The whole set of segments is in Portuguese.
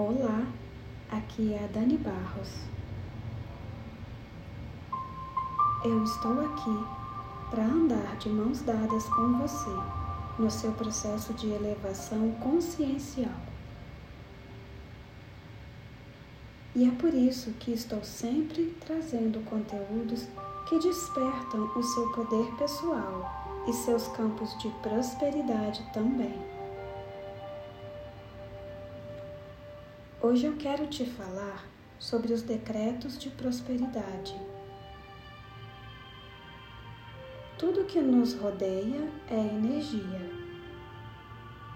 Olá, aqui é a Dani Barros. Eu estou aqui para andar de mãos dadas com você no seu processo de elevação consciencial. E é por isso que estou sempre trazendo conteúdos que despertam o seu poder pessoal e seus campos de prosperidade também. Hoje eu quero te falar sobre os decretos de prosperidade. Tudo que nos rodeia é energia.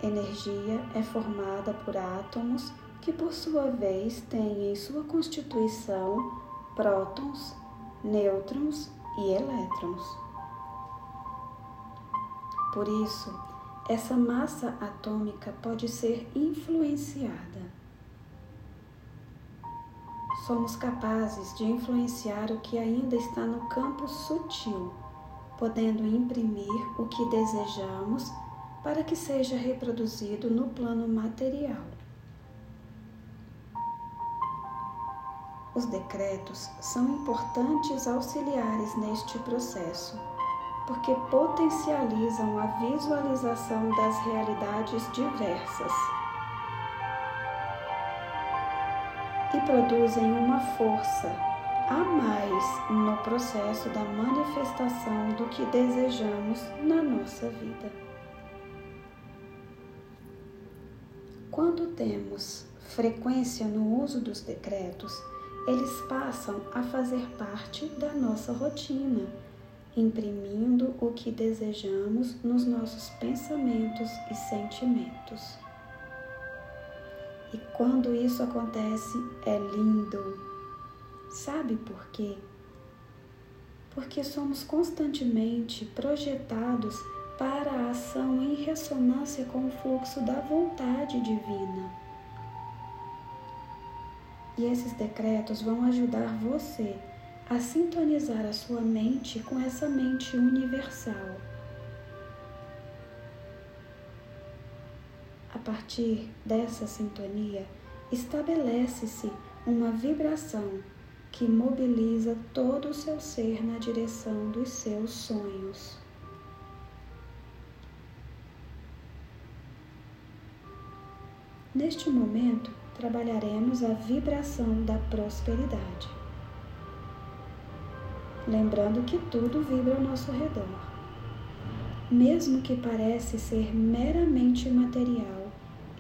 Energia é formada por átomos que, por sua vez, têm em sua constituição prótons, nêutrons e elétrons. Por isso, essa massa atômica pode ser influenciada. Somos capazes de influenciar o que ainda está no campo sutil podendo imprimir o que desejamos para que seja reproduzido no plano material. Os decretos são importantes auxiliares neste processo, porque potencializam a visualização das realidades diversas e produzem uma força a mais no processo da manifestação do que desejamos na nossa vida. Quando temos frequência no uso dos decretos, eles passam a fazer parte da nossa rotina, imprimindo o que desejamos nos nossos pensamentos e sentimentos. E quando isso acontece, é lindo Sabe por quê? Porque somos constantemente projetados para a ação em ressonância com o fluxo da vontade divina. E esses decretos vão ajudar você a sintonizar a sua mente com essa mente universal. A partir dessa sintonia, estabelece-se uma vibração que mobiliza todo o seu ser na direção dos seus sonhos. Neste momento, trabalharemos a vibração da prosperidade. Lembrando que tudo vibra ao nosso redor. Mesmo que parece ser meramente material,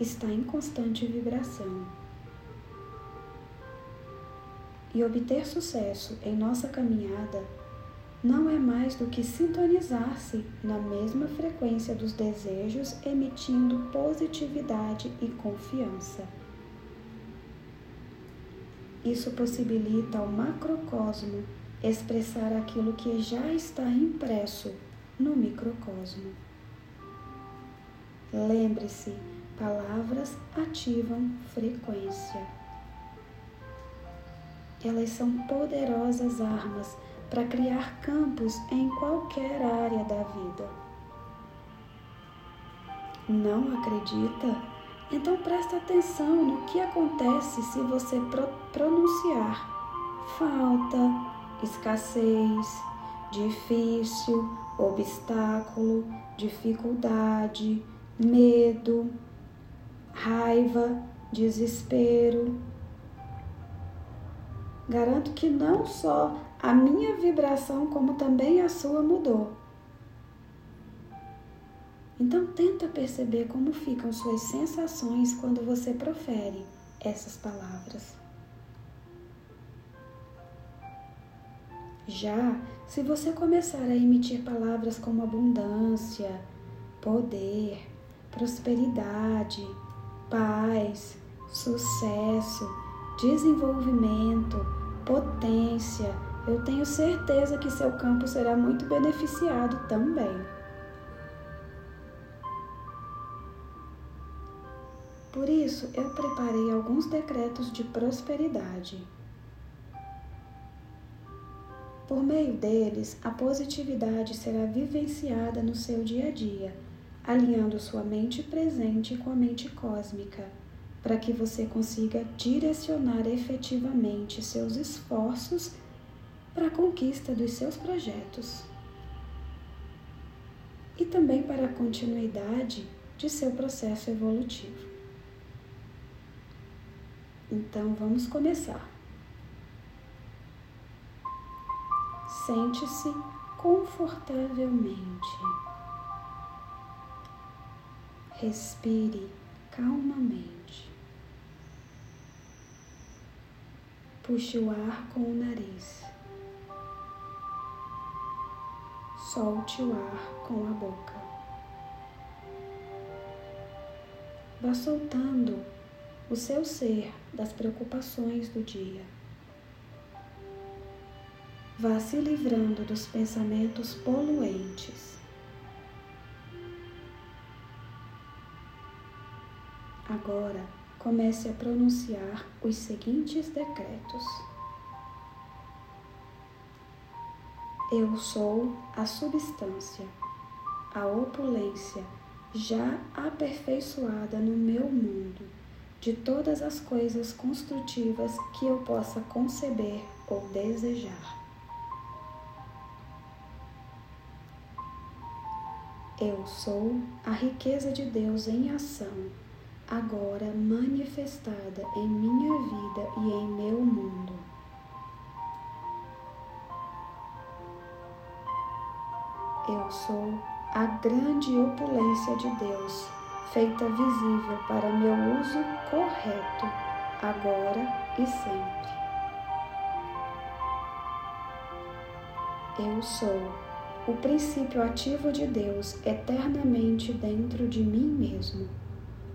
está em constante vibração e obter sucesso em nossa caminhada não é mais do que sintonizar-se na mesma frequência dos desejos, emitindo positividade e confiança. Isso possibilita ao macrocosmo expressar aquilo que já está impresso no microcosmo. Lembre-se, palavras ativam frequência. Elas são poderosas armas para criar campos em qualquer área da vida. Não acredita? Então presta atenção no que acontece se você pro pronunciar falta, escassez, difícil, obstáculo, dificuldade, medo, raiva, desespero, Garanto que não só a minha vibração, como também a sua mudou. Então tenta perceber como ficam suas sensações quando você profere essas palavras. Já se você começar a emitir palavras como abundância, poder, prosperidade, paz, sucesso, desenvolvimento, potência, eu tenho certeza que seu campo será muito beneficiado também. Por isso, eu preparei alguns decretos de prosperidade. Por meio deles, a positividade será vivenciada no seu dia a dia, alinhando sua mente presente com a mente cósmica, para que você consiga direcionar efetivamente seus esforços para a conquista dos seus projetos e também para a continuidade de seu processo evolutivo. Então vamos começar. Sente-se confortavelmente. Respire calmamente. Puxe o ar com o nariz. Solte o ar com a boca. Vá soltando o seu ser das preocupações do dia. Vá se livrando dos pensamentos poluentes. Agora comece a pronunciar os seguintes decretos. Eu sou a substância, a opulência já aperfeiçoada no meu mundo de todas as coisas construtivas que eu possa conceber ou desejar. Eu sou a riqueza de Deus em ação, agora manifestada em minha vida e em meu mundo. Eu sou a grande opulência de Deus feita visível para meu uso correto, agora e sempre. Eu sou o princípio ativo de Deus eternamente dentro de mim mesmo,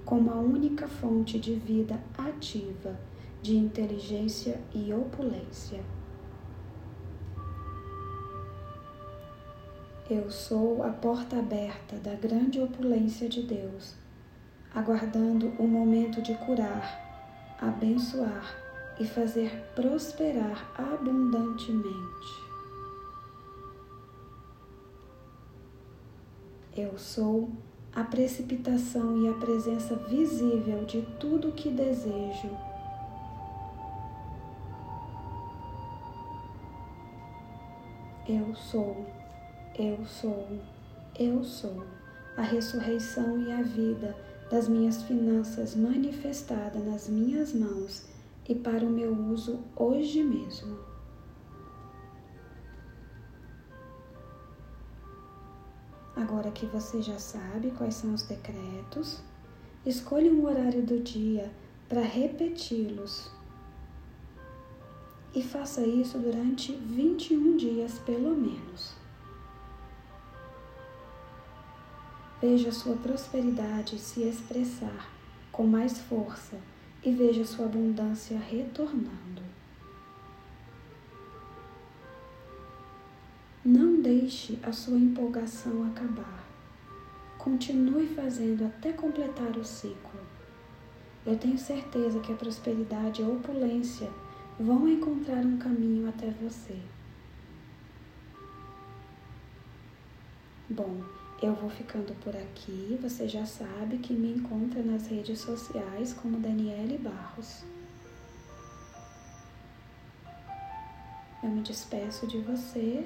como a única fonte de vida ativa, de inteligência e opulência. Eu sou a porta aberta da grande opulência de Deus aguardando o momento de curar, abençoar e fazer prosperar abundantemente. Eu sou a precipitação e a presença visível de tudo o que desejo. Eu sou, eu sou, eu sou a ressurreição e a vida das minhas finanças manifestada nas minhas mãos e para o meu uso hoje mesmo. Agora que você já sabe quais são os decretos, escolha um horário do dia para repeti-los. E faça isso durante 21 dias pelo menos. Veja sua prosperidade se expressar com mais força e veja sua abundância retornando. Não deixe a sua empolgação acabar. Continue fazendo até completar o ciclo. Eu tenho certeza que a prosperidade e a opulência vão encontrar um caminho até você. Bom, eu vou ficando por aqui. Você já sabe que me encontra nas redes sociais como Daniele Barros. Eu me despeço de você